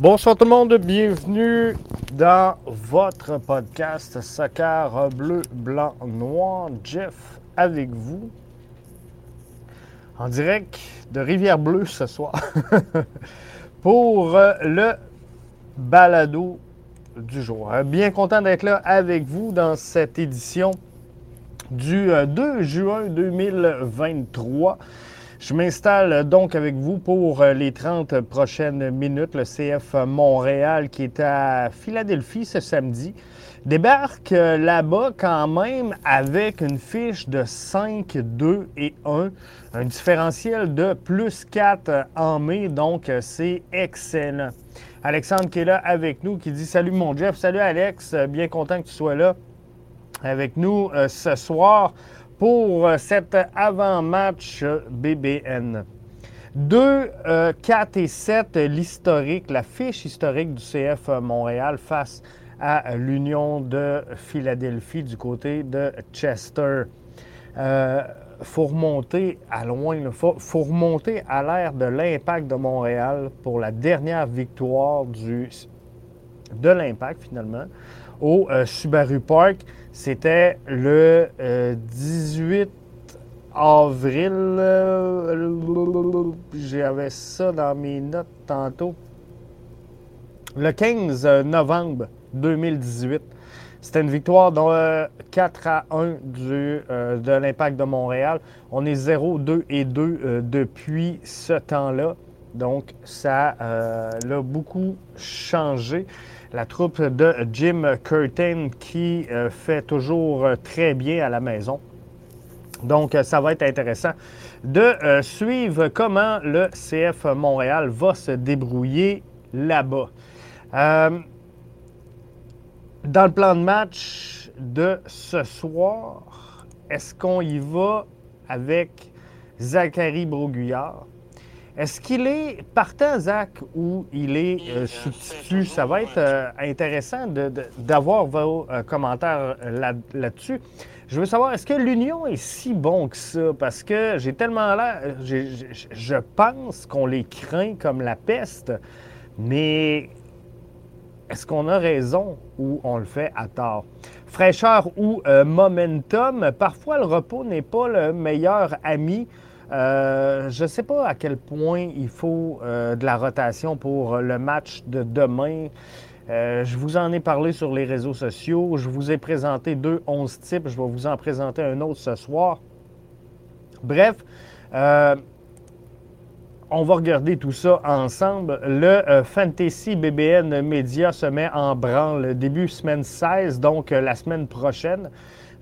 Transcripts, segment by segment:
Bonsoir tout le monde, bienvenue dans votre podcast Soccer bleu, blanc, noir. Jeff avec vous en direct de Rivière-Bleue ce soir pour euh, le balado du jour. Euh, bien content d'être là avec vous dans cette édition du 2 euh, juin 2023. Je m'installe donc avec vous pour euh, les 30 prochaines minutes. Le CF Montréal qui est à Philadelphie ce samedi débarque euh, là-bas quand même avec une fiche de 5, 2 et 1, un différentiel de plus 4 en mai, donc euh, c'est excellent. Alexandre qui est là avec nous, qui dit Salut mon Jeff, salut Alex, bien content que tu sois là avec nous ce soir pour cet avant-match BBN. 2, 4 et 7, l'historique, la fiche historique du CF Montréal face à l'Union de Philadelphie du côté de Chester. Euh, faut remonter à loin, il faut, remonter à l'ère de l'impact de Montréal pour la dernière victoire du, de l'impact finalement au euh, Subaru Park. C'était le 18 euh, avril. Euh, j'avais ça dans mes notes tantôt. Le 15 novembre 2018. C'était une victoire de 4 à 1 du, de l'Impact de Montréal. On est 0, 2 et 2 depuis ce temps-là. Donc, ça a beaucoup changé la troupe de Jim Curtin qui euh, fait toujours euh, très bien à la maison. Donc, euh, ça va être intéressant de suivre comment le CF Montréal va se débrouiller là-bas. dans le plan de match de ce soir, est-ce qu'on y va avec Zachary Broguillard? Est-ce qu'il est partant, Zach, ou il est euh, substitut? Ça va être euh, intéressant d'avoir vos euh, commentaires là-dessus. je veux savoir, est-ce que l'Union est si bon que ça? Parce que j'ai tellement l'air. Je pense qu'on les craint comme la peste, mais est-ce qu'on a raison ou on le fait à tort? Fraîcheur ou momentum, parfois le repos n'est pas le meilleur ami. Euh, je ne sais pas à quel point il faut euh, de la rotation pour le match de demain. Euh, je vous en ai parlé sur les réseaux sociaux. Je vous ai présenté deux 11 types. Je vais vous en présenter un autre ce soir. Bref, on va regarder tout ça ensemble. Le Fantasy BBN Media se met en branle début semaine 16, donc la semaine prochaine.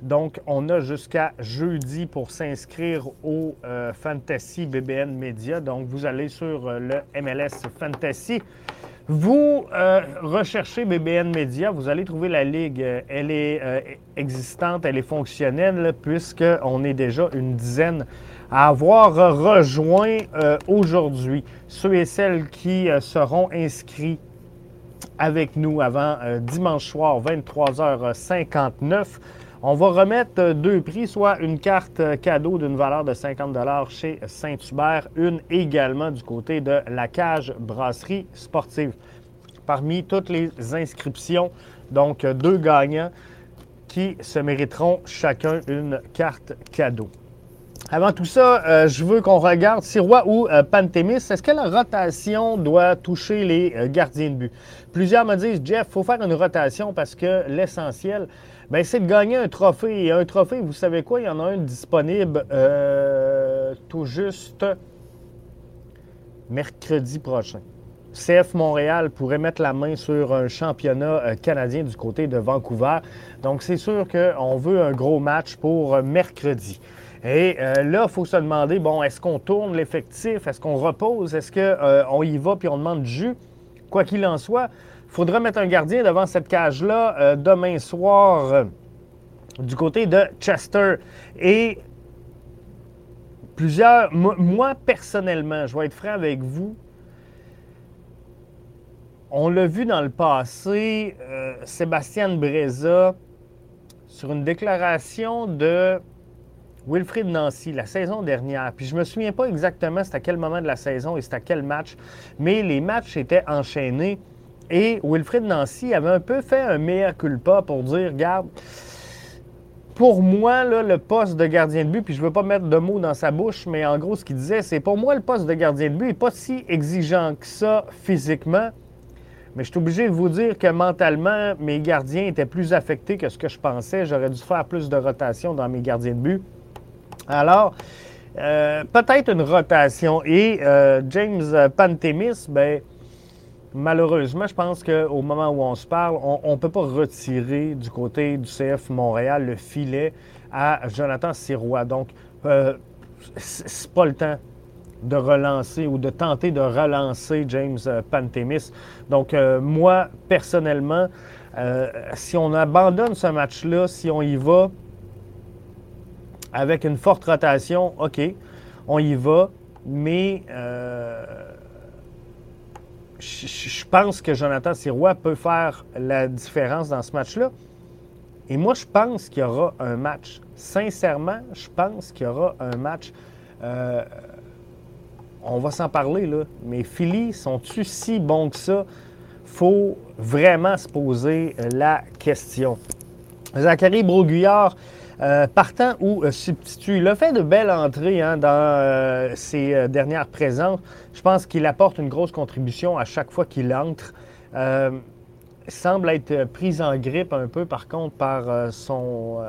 Donc, on a jusqu'à jeudi pour s'inscrire au euh, Fantasy BBN Media. Donc, vous allez sur euh, le MLS Fantasy. Vous euh, recherchez BBN Media, vous allez trouver la ligue. Elle est existante, elle est fonctionnelle, puisqu'on est déjà une dizaine à avoir rejoint aujourd'hui. Ceux et celles qui seront inscrits avec nous avant dimanche soir, 23h59. On va remettre deux prix, soit une carte cadeau d'une valeur de 50 chez Saint-Hubert, une également du côté de la cage brasserie sportive. Parmi toutes les inscriptions, donc deux gagnants qui se mériteront chacun une carte cadeau. Avant tout ça, euh, je veux qu'on regarde Sirois ou euh, Pantémis. Est-ce que la rotation doit toucher les euh, gardiens de but? Plusieurs me disent, Jeff, il faut faire une rotation parce que l'essentiel, ben, c'est de gagner un trophée. Et un trophée, vous savez quoi? Il y en a un disponible euh, tout juste mercredi prochain. CF Montréal pourrait mettre la main sur un championnat euh, canadien du côté de Vancouver. Donc, c'est sûr qu'on veut un gros match pour euh, mercredi. Et là, il faut se demander, bon, est-ce qu'on tourne l'effectif? Est-ce qu'on repose? Est-ce qu'on y va puis on demande du jus? Quoi qu'il en soit, faudra mettre un gardien devant cette cage-là euh, demain soir euh, du côté de Chester. Et plusieurs, moi personnellement, je vais être franc avec vous, on l'a vu dans le passé, Sébastien Breza, sur une déclaration de Wilfrid Nancy, la saison dernière, puis je me souviens pas exactement c'était à quel moment de la saison et c'était à quel match, mais les matchs étaient enchaînés et Wilfrid Nancy avait un peu fait un meilleur culpa pour dire, regarde, pour moi, le poste de gardien de but, puis je ne veux pas mettre de mots dans sa bouche, mais en gros, ce qu'il disait, c'est pour moi, le poste de gardien de but n'est pas si exigeant que ça physiquement. Mais je suis obligé de vous dire que mentalement, mes gardiens étaient plus affectés que ce que je pensais. J'aurais dû faire plus de rotation dans mes gardiens de but. Alors, euh, peut-être une rotation. Et euh, James Pantemis, ben, malheureusement, je pense qu'au moment où on se parle, on ne peut pas retirer du côté du CF Montréal le filet à Jonathan Sirois. Donc, euh, c'est pas le temps de relancer ou de tenter de relancer James euh, Pantemis. Donc, euh, moi, personnellement, euh, si on abandonne ce match-là, si on y va avec une forte rotation, OK, on y va, mais je pense que Jonathan Sirois peut faire la différence dans ce match-là. Et moi, je pense qu'il y aura un match. Sincèrement, je pense qu'il y aura un match. Euh, on va s'en parler, là. Mais Philly, sont-ils si bons que ça? faut vraiment se poser la question. Zachary Broguillard, euh, partant ou euh, substitut. Il a fait de belles entrées hein, dans ses dernières présences. Je pense qu'il apporte une grosse contribution à chaque fois qu'il entre. Semble être pris en grippe un peu, par contre, par son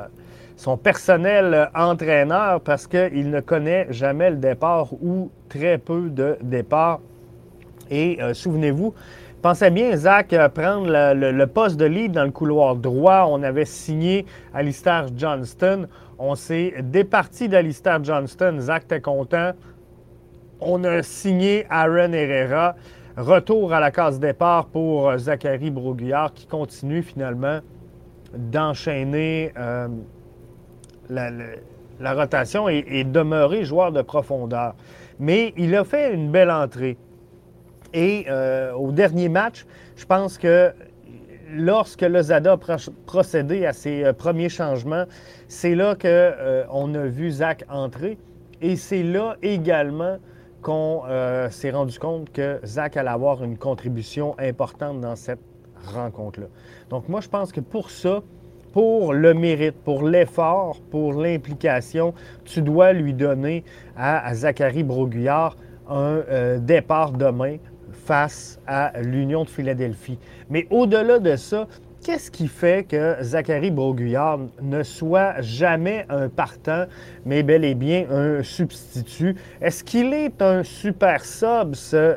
son personnel entraîneur parce qu'il ne connaît jamais le départ ou très peu de départ. Et euh, souvenez-vous, pensez bien, Zach, euh, prendre le, poste de lead dans le couloir droit. On avait signé Alistair Johnston. On s'est départi d'Alistair Johnston. Zach était content. On a signé Aaron Herrera. Retour à la case départ pour euh, Zachary Broguillard qui continue finalement d'enchaîner la, rotation et, demeurer joueur de profondeur. Mais il a fait une belle entrée. Et euh, au dernier match, je pense que lorsque Lozada a procédé à ses euh, premiers changements, c'est là qu'on euh, a vu Zach entrer. Et c'est là également qu'on s'est rendu compte que Zach allait avoir une contribution importante dans cette rencontre-là. Donc moi, je pense que pour ça, pour le mérite, pour l'effort, pour l'implication, tu dois lui donner à, Zachary Broguillard un départ demain face à l'Union de Philadelphie. Mais au-delà de ça, qu'est-ce qui fait que Zachary Broguillard ne soit jamais un partant, mais bel et bien un substitut? Est-ce qu'il est un super sub, ce,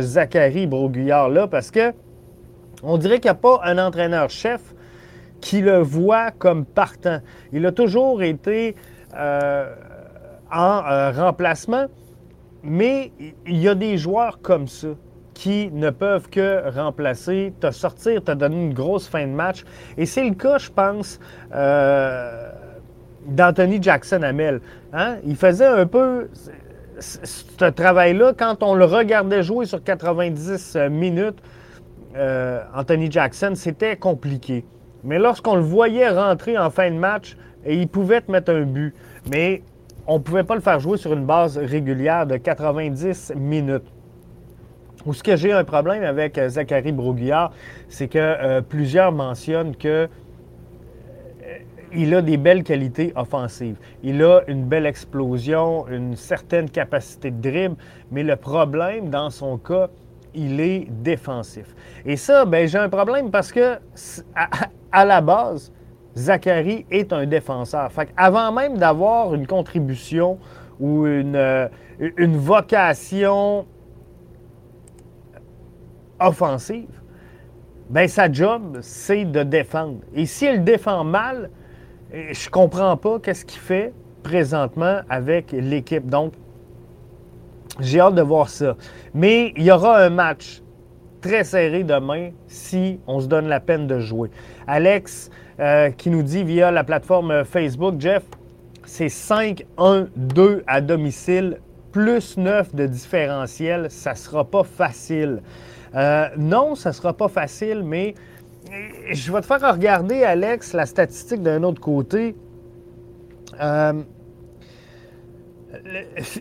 Zachary Broguillard-là? Parce que on dirait qu'il n'y a pas un entraîneur-chef qui le voit comme partant. Il a toujours été euh, en euh, remplacement, mais il y a des joueurs comme ça qui ne peuvent que remplacer, te sortir, te donner une grosse fin de match. Et c'est le cas, je pense, euh, d'Anthony Jackson Hamel. Hein? Il faisait un peu ce travail-là quand on le regardait jouer sur 90 minutes. Anthony Jackson, c'était compliqué. Mais lorsqu'on le voyait rentrer en fin de match, il pouvait te mettre un but. Mais on ne pouvait pas le faire jouer sur une base régulière de 90 minutes. Ou ce que j'ai un problème avec euh, Zachary Broguillard, c'est que euh, plusieurs mentionnent que euh, il a des belles qualités offensives. Il a une belle explosion, une certaine capacité de dribble, mais le problème dans son cas, il est défensif. Et ça, ben, j'ai un problème parce que à, la base, Zachary est un défenseur. Fait avant même d'avoir une contribution ou une, une vocation offensive, ben sa job, c'est de défendre. Et s'il défend mal, je comprends pas qu'est-ce qu'il fait présentement avec l'équipe. Donc, j'ai hâte de voir ça. Mais il y aura un match très serré demain si on se donne la peine de jouer. Alex euh, qui nous dit via la plateforme Facebook, Jeff, c'est 5-1-2 à domicile, plus 9 de différentiel, ça ne sera pas facile. Euh, non, ça ne sera pas facile, mais je vais te faire regarder, Alex, la statistique d'un autre côté. Euh,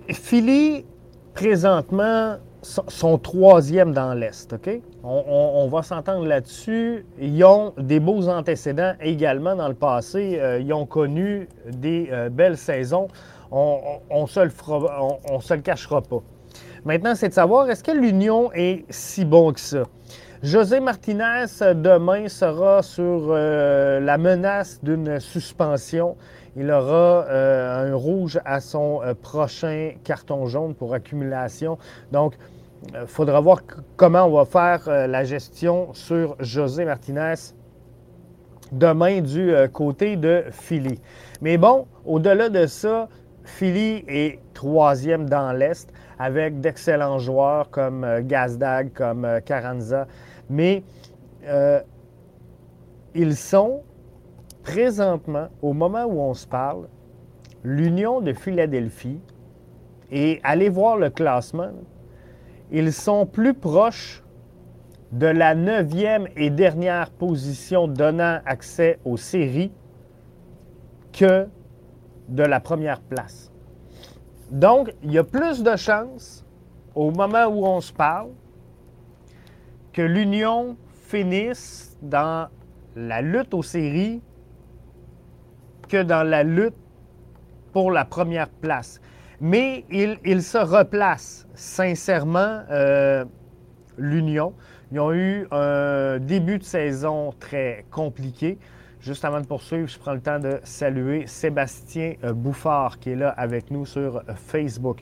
Philly, présentement, sont troisième dans l'Est. OK? On, va s'entendre là-dessus. Ils ont des beaux antécédents également dans le passé. Euh, ils ont connu des euh, belles saisons. On ne se, se, le cachera pas. Maintenant, c'est de savoir est-ce que l'Union est si bon que ça? José Martinez, demain, sera sur euh, la menace d'une suspension. Il aura euh, un rouge à son euh, prochain carton jaune pour accumulation. Donc, il faudra voir comment on va faire la gestion sur José Martinez demain du côté de Philly. Mais bon, au-delà de ça, Philly est troisième dans l'Est avec d'excellents joueurs comme Gazdag, comme Carranza. Mais euh, ils sont présentement, au moment où on se parle, l'Union de Philadelphie, et allez voir le classement, ils sont plus proches de la neuvième et dernière position donnant accès aux séries que de la première place. Donc, il y a plus de chances, au moment où on se parle, que l'Union finisse dans la lutte aux séries que dans la lutte pour la première place. Mais il, se replace sincèrement, euh, l'Union. Ils ont eu un début de saison très compliqué. Juste avant de poursuivre, je prends le temps de saluer Sébastien euh, Bouffard qui est là avec nous sur Facebook.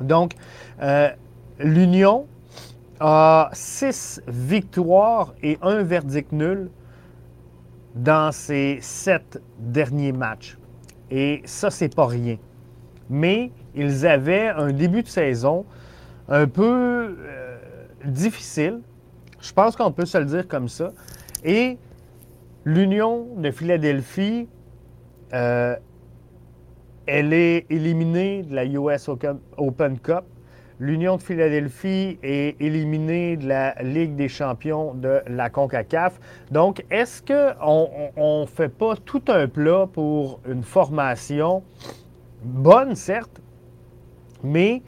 Donc, euh, l'Union a six victoires et un verdict nul dans ses sept derniers matchs. Et ça, c'est pas rien. Mais ils avaient un début de saison un peu euh, difficile. Je pense qu'on peut se le dire comme ça. Et l'Union de Philadelphie, euh, elle est éliminée de la US Open Cup L'Union de Philadelphie est éliminée de la Ligue des champions de la CONCACAF. Donc, est-ce qu'on ne fait pas tout un plat pour une formation? Bonne, certes, mais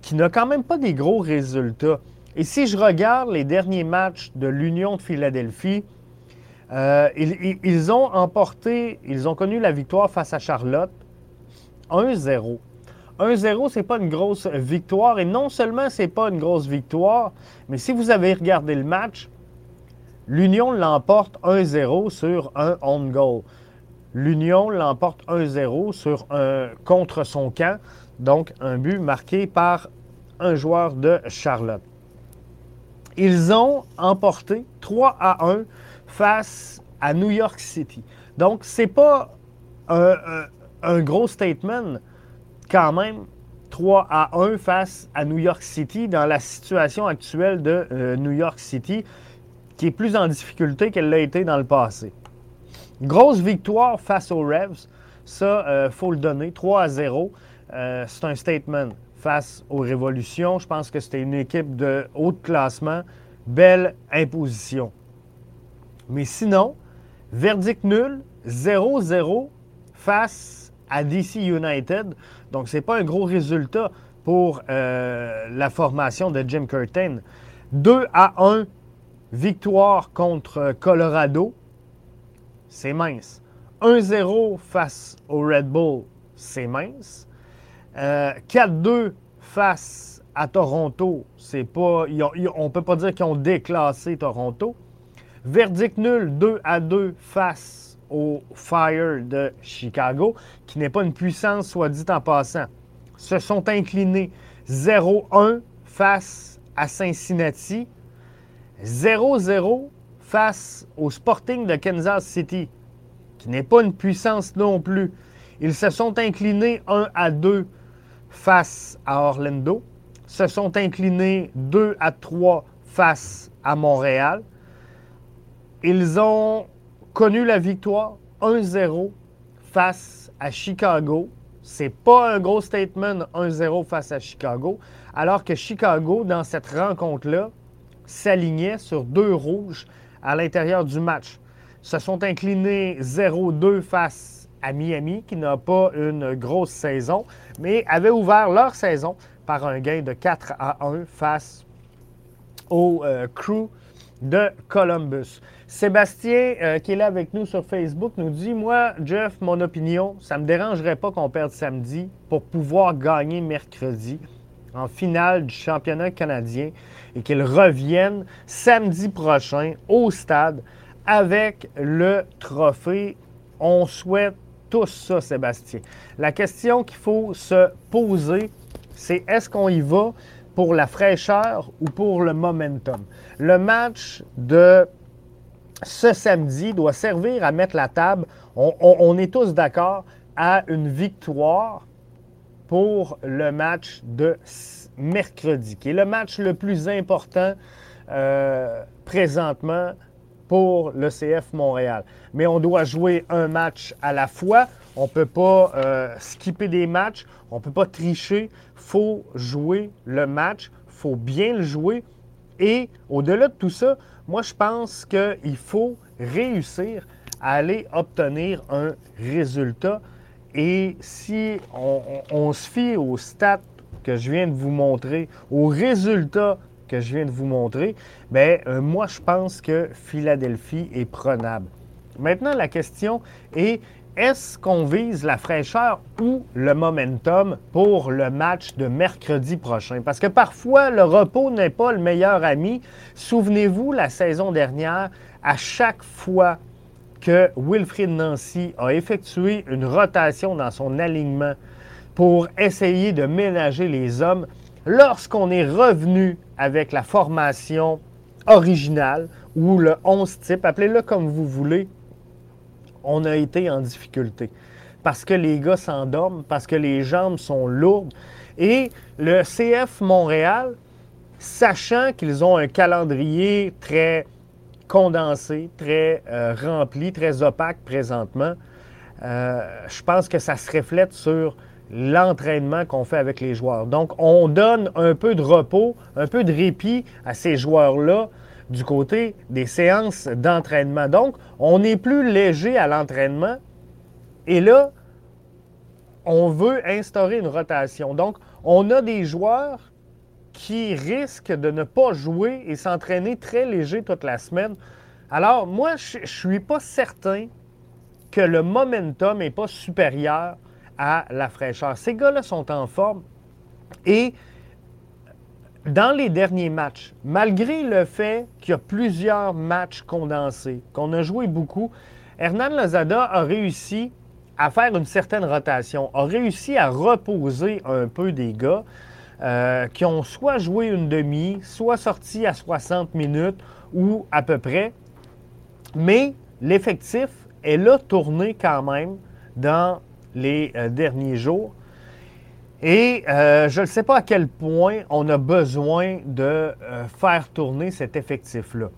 qui n'a quand même pas des gros résultats? Et si je regarde les derniers matchs de l'Union de Philadelphie, euh, ils, ont emporté, ils ont connu la victoire face à Charlotte 1-0. 1-0, c'est pas une grosse victoire. Et non seulement c'est pas une grosse victoire, mais si vous avez regardé le match, l'Union l'emporte 1-0 sur un on goal. L'Union l'emporte 1-0 sur un contre son camp, donc un but marqué par un joueur de Charlotte. Ils ont emporté 3 à 1 face à New York City. Donc, c'est pas un, gros statement quand même 3 à 1 face à New York City dans la situation actuelle de euh, New York City, qui est plus en difficulté qu'elle l'a été dans le passé. Grosse victoire face aux Revs, ça, il euh, faut le donner, 3 à 0. Euh, c'est un statement face aux Révolutions. Je pense que c'était une équipe de haut classement. Belle imposition. Mais sinon, verdict nul, 0-0 face à DC United. Donc, ce n'est pas un gros résultat pour euh, la formation de Jim Curtin. 2 à 1, victoire contre Colorado, c'est mince. 1-0 face au Red Bull, c'est mince. 4-2 euh, face à Toronto, c'est pas. on ne peut pas dire qu'ils ont déclassé Toronto. Verdict nul, 2 à 2 face au Fire de Chicago, qui n'est pas une puissance, soit dit en passant. Se sont inclinés 0-1 face à Cincinnati, 0-0 face au Sporting de Kansas City, qui n'est pas une puissance non plus. Ils se sont inclinés 1 à 2 face à Orlando, se sont inclinés 2 à 3 face à Montréal. Ils ont connu la victoire 1-0 face à Chicago. C'est pas un gros statement 1-0 face à Chicago, alors que Chicago, dans cette rencontre-là, s'alignait sur deux rouges à l'intérieur du match. Se sont inclinés 0-2 face à Miami, qui n'a pas une grosse saison, mais avait ouvert leur saison par un gain de 4 à 1 face au euh, crew de Columbus. Sébastien, euh, qui est là avec nous sur Facebook, nous dit Moi, Jeff, mon opinion, ça ne me dérangerait pas qu'on perde samedi pour pouvoir gagner mercredi en finale du championnat canadien et qu'ils reviennent samedi prochain au stade avec le trophée. On souhaite tous ça, Sébastien. La question qu'il faut se poser, c'est est-ce qu'on y va pour la fraîcheur ou pour le momentum? Le match de ce samedi doit servir à mettre la table. On, est tous d'accord à une victoire pour le match de mercredi, qui est le match le plus important euh, présentement pour le CF Montréal. Mais on doit jouer un match à la fois. On ne peut pas euh, skipper des matchs. On ne peut pas tricher. Faut jouer le match. Faut bien le jouer. Et au-delà de tout ça, moi, je pense qu'il faut réussir à aller obtenir un résultat. Et si on, se fie aux stats que je viens de vous montrer, aux résultats que je viens de vous montrer, bien, euh, moi, je pense que Philadelphie est prenable. Maintenant, la question est est-ce qu'on vise la fraîcheur ou le momentum pour le match de mercredi prochain? Parce que parfois, le repos n'est pas le meilleur ami. Souvenez-vous, la saison dernière, à chaque fois que Wilfried Nancy a effectué une rotation dans son alignement pour essayer de ménager les hommes, lorsqu'on est revenu avec la formation originale ou le 11 type, appelez-le comme vous voulez, on a été en difficulté. Parce que les gars s'endorment, parce que les jambes sont lourdes. Et le CF Montréal, sachant qu'ils ont un calendrier très condensé, très euh, rempli, très opaque présentement, euh, je pense que ça se reflète sur l'entraînement qu'on fait avec les joueurs. Donc, on donne un peu de repos, un peu de répit à ces joueurs-là du côté des séances d'entraînement. Donc, on est plus léger à l'entraînement et là, on veut instaurer une rotation. Donc, on a des joueurs qui risquent de ne pas jouer et s'entraîner très léger toute la semaine. Alors, moi, je ne suis pas certain que le momentum n'est pas supérieur à la fraîcheur. Ces gars-là sont en forme et dans les derniers matchs, malgré le fait qu'il y a plusieurs matchs condensés, qu'on a joué beaucoup, Hernan Lozada a réussi à faire une certaine rotation, a réussi à reposer un peu des gars euh, qui ont soit joué une demi, soit sorti à 60 minutes ou à peu près. Mais l'effectif est là tourné quand même dans les euh, derniers jours. Et euh, je ne sais pas à quel point on a besoin de euh, faire tourner cet effectif-là.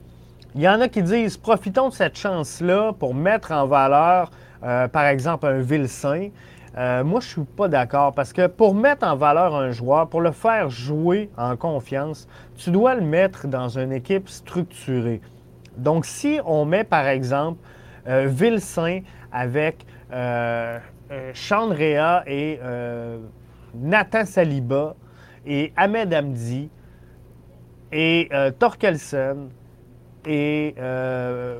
Il y en a qui disent profitons de cette chance-là pour mettre en valeur, euh, par exemple, un Vilsain. moi, je ne suis pas d'accord parce que pour mettre en valeur un joueur, pour le faire jouer en confiance, tu dois le mettre dans une équipe structurée. Donc, si on met, par exemple, Vilsain avec Chandrea et Nathan Saliba et Ahmed Hamdi et euh, Torkelsen et euh,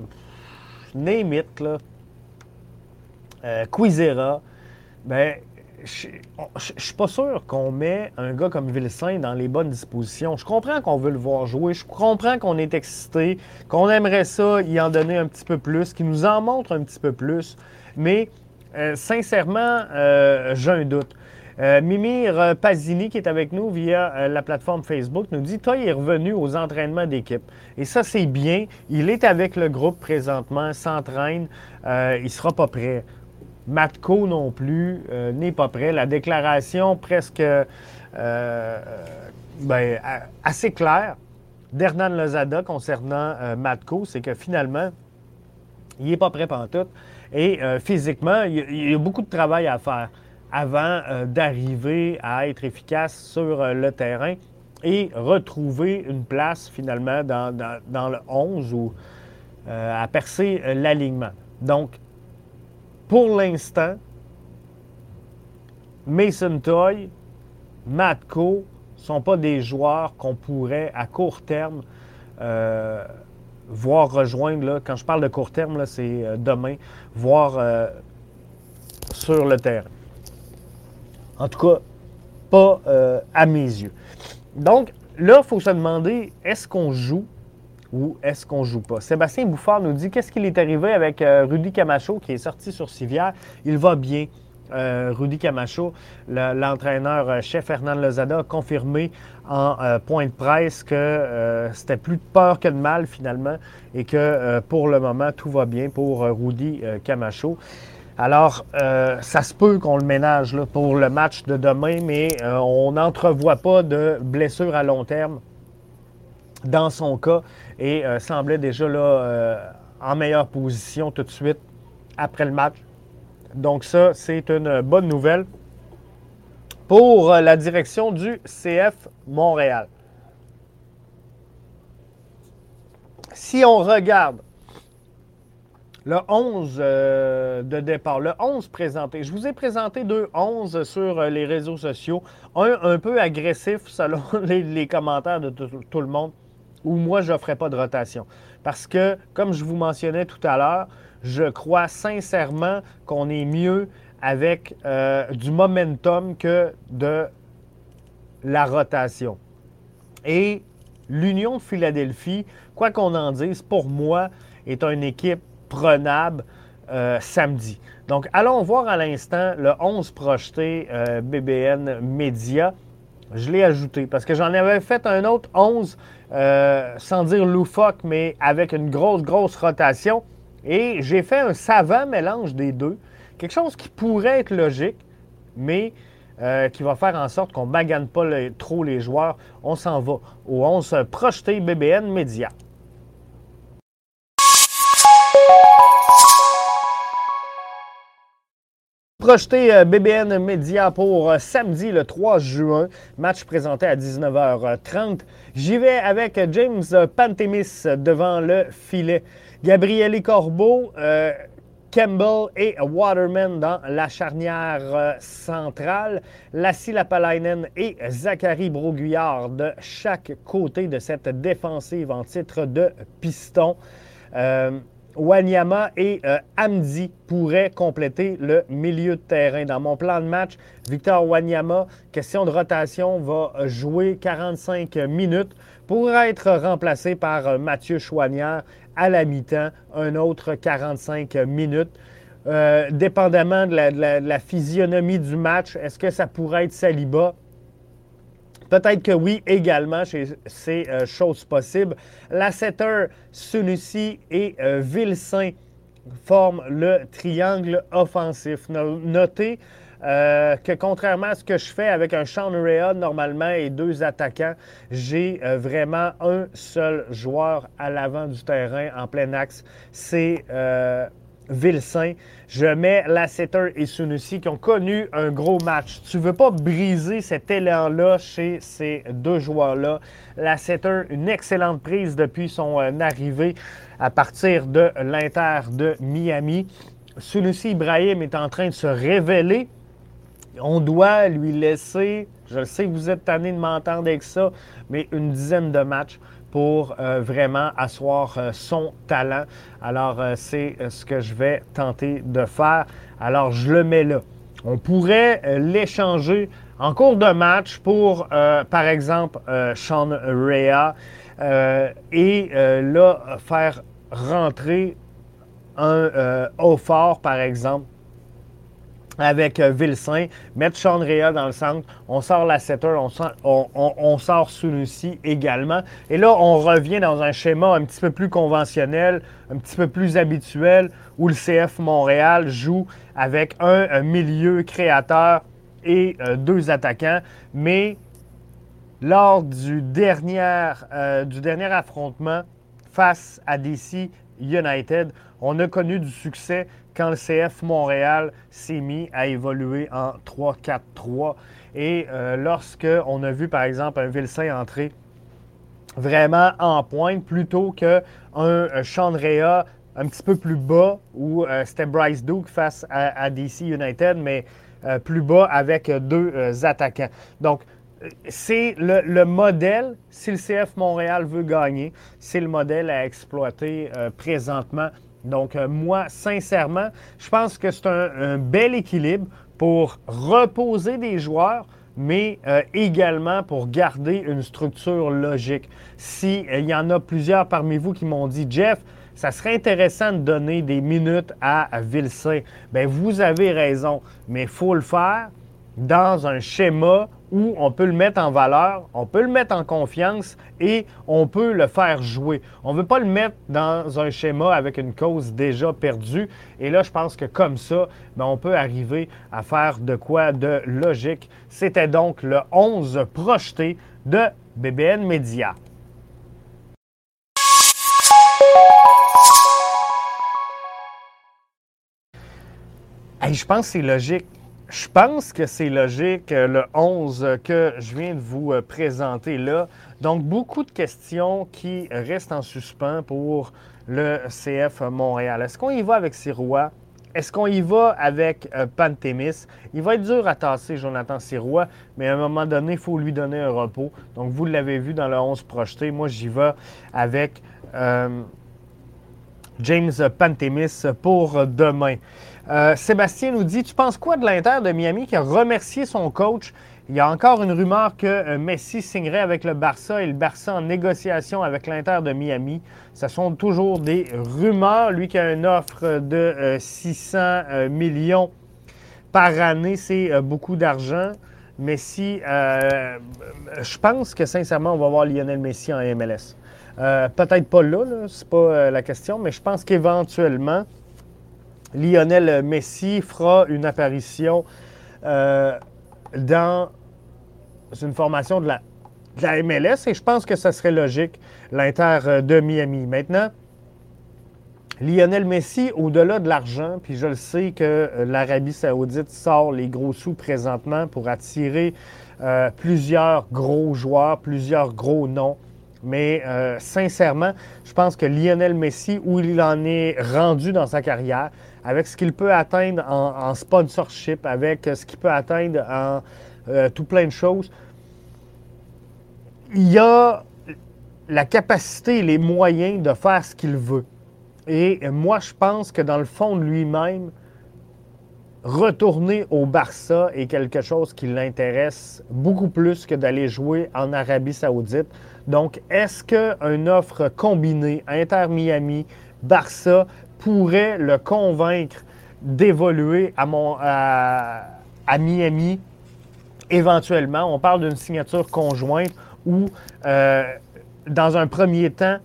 name it, là, euh, ben, je suis pas sûr qu'on met un gars comme Vilsain dans les bonnes dispositions. Je comprends qu'on veut le voir jouer, je comprends qu'on est excité, qu'on aimerait ça y en donner un petit peu plus, qu'il nous en montre un petit peu plus, mais euh, sincèrement, j'ai un doute. Euh, Mimir Pazini, qui est avec nous via euh, la plateforme Facebook, nous dit Toi, il est revenu aux entraînements d'équipe. Et ça, c'est bien. Il est avec le groupe présentement, s'entraîne. Euh, il ne sera pas prêt. Matko non plus n'est pas prêt. La déclaration presque ben, assez claire d'Hernan Lozada concernant Matko, c'est que finalement, il n'est pas prêt tout. Et physiquement, il y a beaucoup de travail à faire avant euh, d'arriver à être efficace sur euh, le terrain et retrouver une place finalement dans, le 11 ou euh, à percer l'alignement. Donc, pour l'instant, Mason Toy, Matko ne sont pas des joueurs qu'on pourrait à court terme voir rejoindre. quand je parle de court terme, c'est demain, voir sur le terrain. En tout cas, pas à mes yeux. Donc, là, il faut se demander, est-ce qu'on joue ou est-ce qu'on joue pas? Sébastien Bouffard nous dit qu'est-ce qu'il est arrivé avec Rudy Camacho qui est sorti sur Civière? Il va bien. Euh, Rudy Camacho, l'entraîneur-chef Fernand Lozada, a confirmé en euh, point de presse que euh, c'était plus de peur que de mal finalement et que pour le moment tout va bien pour Rudy Camacho. Alors, ça se peut qu'on le ménage pour le match de demain, mais on n'entrevoit pas de blessure à long terme dans son cas et semblait déjà là, en meilleure position tout de suite après le match. Donc ça, c'est une bonne nouvelle pour la direction du CF Montréal. Si on regarde le 11 euh, de départ, le 11 présenté, je vous ai présenté deux 11 sur les réseaux sociaux, un un peu agressif selon les, commentaires de tout, le monde, où moi je n'offrais pas de rotation. Parce que, comme je vous mentionnais tout à l'heure, je crois sincèrement qu'on est mieux avec euh, du momentum que de la rotation. Et l'Union de Philadelphie, quoi qu'on en dise, pour moi, est une équipe prenable euh, samedi. Donc, allons voir à l'instant le 11 projeté euh, BBN Media. Je l'ai ajouté parce que j'en avais fait un autre 11, sans dire loufoque, mais avec une grosse, grosse rotation. Et j'ai fait un savant mélange des deux. Quelque chose qui pourrait être logique, mais euh, qui va faire en sorte qu'on ne bagane pas trop les joueurs. On s'en va au 11 projeté BBN Média. Projeté euh, BBN Média pour euh, samedi le 3 juin, match présenté à 19h30. J'y vais avec James Pantemis devant le filet. Gabriele Corbeau, euh, Campbell et Waterman dans la charnière centrale. Lassie Lapalainen et Zachary Broguillard de chaque côté de cette défensive en titre de piston. Wanyama et Amdi pourraient compléter le milieu de terrain. Dans mon plan de match, Victor Wanyama, question de rotation, va jouer 45 minutes pour être remplacé par Mathieu Chouanière à la mi-temps, un autre 45 minutes. Euh, dépendamment de la, physionomie du match, est-ce que ça pourrait être Saliba? Peut-être que oui, également, c'est euh, chose possible. La setter, Sunusi et euh, forment le triangle offensif. Notez euh, que contrairement à ce que je fais avec un Sean normalement et deux attaquants, j'ai euh, vraiment un seul joueur à l'avant du terrain en plein axe. C'est euh, Vilsain. Je mets Lasseter et Sunusi qui ont connu un gros match. Tu ne veux pas briser cet élan-là chez ces deux joueurs-là. Lasseter, une excellente prise depuis son arrivée à partir de l'Inter de Miami. Sunusi Ibrahim est en train de se révéler on doit lui laisser, je sais que vous êtes tanné de m'entendre avec ça, mais une dizaine de matchs pour euh, vraiment asseoir euh, son talent. Alors, euh, c'est ce que je vais tenter de faire. Alors, je le mets là. On pourrait l'échanger en cours de match pour, par exemple, Sean Rea et là, faire rentrer un haut fort, par exemple, avec euh, Vilsain, mettre Sean dans le centre, on sort la setter, on sort, on, également. Et là, on revient dans un schéma un petit peu plus conventionnel, un petit peu plus habituel, où le CF Montréal joue avec un, milieu créateur et euh, deux attaquants. Mais lors du dernier, euh, du dernier affrontement face à DC United, on a connu du succès quand le CF Montréal s'est mis à évoluer en 3-4-3. Et euh, lorsque on a vu, par exemple, un Vilsain entrer vraiment en pointe plutôt qu'un un Chandrea un petit peu plus bas où c'était Bryce Duke face à, DC United, mais plus bas avec deux attaquants. Donc, c'est le, modèle, si le CF Montréal veut gagner, c'est le modèle à exploiter présentement. Donc, moi, sincèrement, je pense que c'est un, bel équilibre pour reposer des joueurs, mais euh, également pour garder une structure logique. S'il euh, y en a plusieurs parmi vous qui m'ont dit, Jeff, ça serait intéressant de donner des minutes à Vilsain. Bien, vous avez raison, mais il faut le faire dans un schéma où on peut le mettre en valeur, on peut le mettre en confiance et on peut le faire jouer. On ne veut pas le mettre dans un schéma avec une cause déjà perdue. Et là, je pense que comme ça, ben, on peut arriver à faire de quoi de logique. C'était donc le 11 projeté de BBN Media. je pense que c'est logique. Je pense que c'est logique, euh, le 11 que je viens de vous euh, présenter là. Donc, beaucoup de questions qui restent en suspens pour le CF Montréal. Est-ce qu'on y va avec Sirois? Est-ce qu'on y va avec euh, Pantémis? Il va être dur à tasser, Jonathan Sirois, mais à un moment donné, il faut lui donner un repos. Donc, vous l'avez vu dans le 11 projeté. Moi, j'y vais avec James Pantémis pour demain. Euh, Sébastien nous dit Tu penses quoi de l'Inter de Miami qui a remercié son coach? Il y a encore une rumeur que euh, Messi signerait avec le Barça et le Barça en négociation avec l'Inter de Miami. Ce sont toujours des rumeurs. Lui qui a une offre de 600 euh, millions par année, c'est beaucoup d'argent. Messi, je pense que sincèrement, on va voir Lionel Messi en MLS. Peut-être pas là, là c'est pas la question, mais je pense qu'éventuellement, Lionel Messi fera une apparition euh, dans une formation de la, MLS et je pense que ça serait logique, l'Inter de Miami. Maintenant, Lionel Messi, au-delà de l'argent, puis je le sais que l'Arabie saoudite sort les gros sous présentement pour attirer euh, plusieurs gros joueurs, plusieurs gros noms. Mais euh, sincèrement, je pense que Lionel Messi, où il en est rendu dans sa carrière, avec ce qu'il peut atteindre en, sponsorship, avec ce qu'il peut atteindre en euh, tout plein de choses, il a la capacité et les moyens de faire ce qu'il veut. Et moi, je pense que dans le fond de lui-même, retourner au Barça est quelque chose qui l'intéresse beaucoup plus que d'aller jouer en Arabie saoudite. Donc, est-ce qu'une offre combinée Inter-Miami, Barça pourrait le convaincre d'évoluer à, Miami éventuellement? On parle d'une signature conjointe où, euh, dans un premier temps,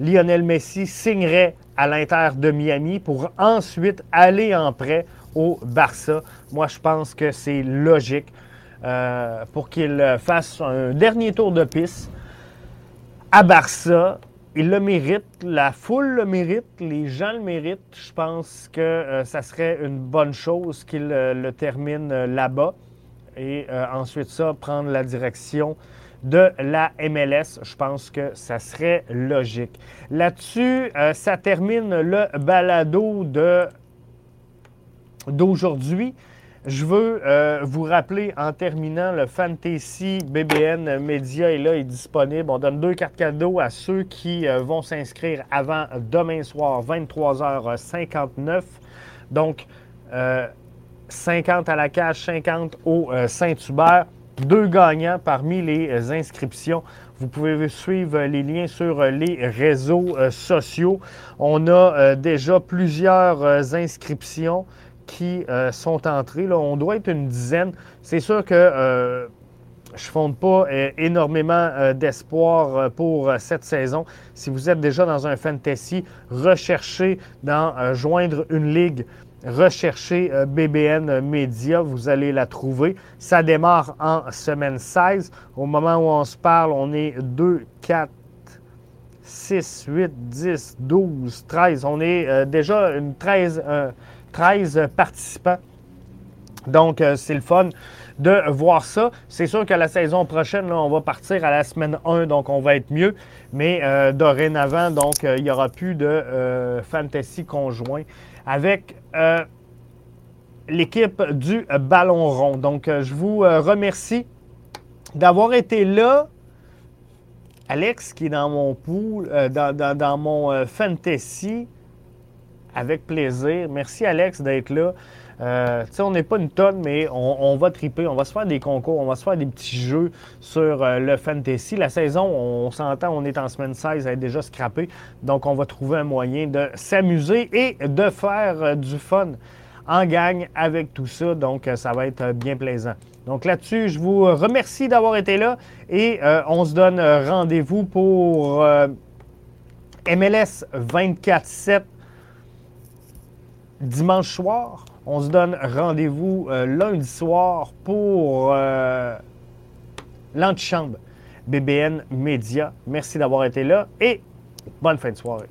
Lionel Messi signerait à l'Inter de Miami pour ensuite aller en prêt au Barça. Moi, je pense que c'est logique euh, pour qu'il fasse un dernier tour de piste à Barça. Il le mérite, la foule le mérite, les gens le méritent. Je pense que euh, ça serait une bonne chose qu'il euh, le termine là-bas et ensuite ça, prendre la direction de la MLS. Je pense que ça serait logique. Là-dessus, ça termine le balado d'aujourd'hui. Je veux euh, vous rappeler en terminant, le Fantasy BBN Media est là, est disponible. On donne deux cartes cadeaux à ceux qui euh, vont s'inscrire avant demain soir, 23h59. Donc, 50 euh, à la cage, 50 au Saint-Hubert. Deux gagnants parmi les inscriptions. Vous pouvez suivre les liens sur les réseaux sociaux. On a déjà plusieurs inscriptions qui euh, sont entrés. Là, on doit être une dizaine. C'est sûr que euh, je ne fonde pas euh, énormément d'espoir pour cette saison. Si vous êtes déjà dans un fantasy, recherchez dans joindre une ligue. Recherchez BBN Media, vous allez la trouver. Ça démarre en semaine 16. Au moment où on se parle, on est 2, 4, 6, 8, 10, 12, 13. On est déjà une 13, 13 participants. Donc, euh, c'est le fun. de voir ça. C'est sûr que la saison prochaine, on va partir à la semaine 1, donc on va être mieux. Mais euh, dorénavant, donc, il n'y aura plus de fantasy conjoint avec l'équipe du Ballon Rond. Donc, je vous remercie d'avoir été là. Alex, qui est dans mon pool, dans, mon fantasy, avec plaisir. Merci, Alex, d'être là. Euh, on n'est pas une tonne, mais on, va triper. On va se faire des concours, on va se faire des petits jeux sur euh, le fantasy. La saison, on, s'entend, on est en semaine 16, elle est déjà scrappée. Donc, on va trouver un moyen de s'amuser et de faire euh, du fun en gang avec tout ça. Donc, ça va être bien plaisant. Donc là-dessus, je vous remercie d'avoir été là et on se donne rendez-vous pour MLS 24-7 dimanche soir. On se donne rendez-vous euh, lundi soir pour euh, l'antichambre BBN Média. Merci d'avoir été là et bonne fin de soirée.